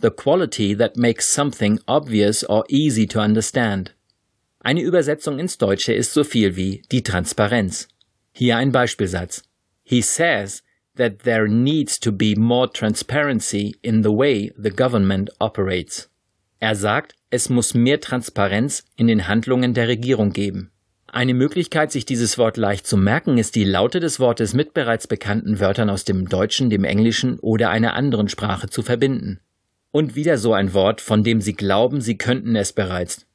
the quality that makes something obvious or easy to understand. Eine Übersetzung ins Deutsche ist so viel wie die Transparenz. Hier ein Beispielsatz. He says that there needs to be more transparency in the way the government operates. Er sagt, es muss mehr Transparenz in den Handlungen der Regierung geben. Eine Möglichkeit, sich dieses Wort leicht zu merken, ist die Laute des Wortes mit bereits bekannten Wörtern aus dem Deutschen, dem Englischen oder einer anderen Sprache zu verbinden. Und wieder so ein Wort, von dem Sie glauben, Sie könnten es bereits.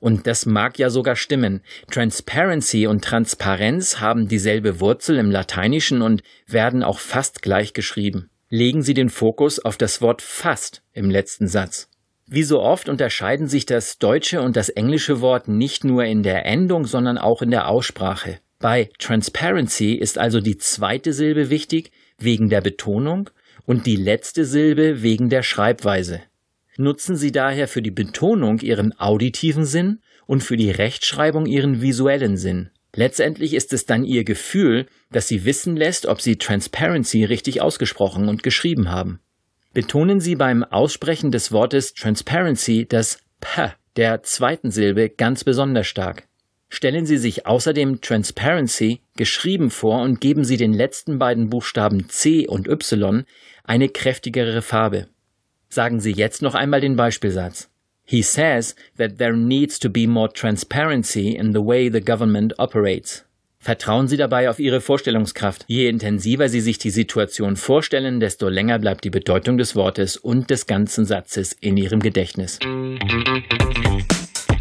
Und das mag ja sogar stimmen. Transparency und Transparenz haben dieselbe Wurzel im Lateinischen und werden auch fast gleich geschrieben. Legen Sie den Fokus auf das Wort fast im letzten Satz. Wie so oft unterscheiden sich das deutsche und das englische Wort nicht nur in der Endung, sondern auch in der Aussprache. Bei Transparency ist also die zweite Silbe wichtig wegen der Betonung und die letzte Silbe wegen der Schreibweise. Nutzen Sie daher für die Betonung Ihren auditiven Sinn und für die Rechtschreibung Ihren visuellen Sinn. Letztendlich ist es dann Ihr Gefühl, das Sie wissen lässt, ob Sie Transparency richtig ausgesprochen und geschrieben haben betonen Sie beim Aussprechen des Wortes Transparency das P der zweiten Silbe ganz besonders stark. Stellen Sie sich außerdem Transparency geschrieben vor und geben Sie den letzten beiden Buchstaben C und Y eine kräftigere Farbe. Sagen Sie jetzt noch einmal den Beispielsatz. He says that there needs to be more transparency in the way the government operates. Vertrauen Sie dabei auf Ihre Vorstellungskraft. Je intensiver Sie sich die Situation vorstellen, desto länger bleibt die Bedeutung des Wortes und des ganzen Satzes in Ihrem Gedächtnis.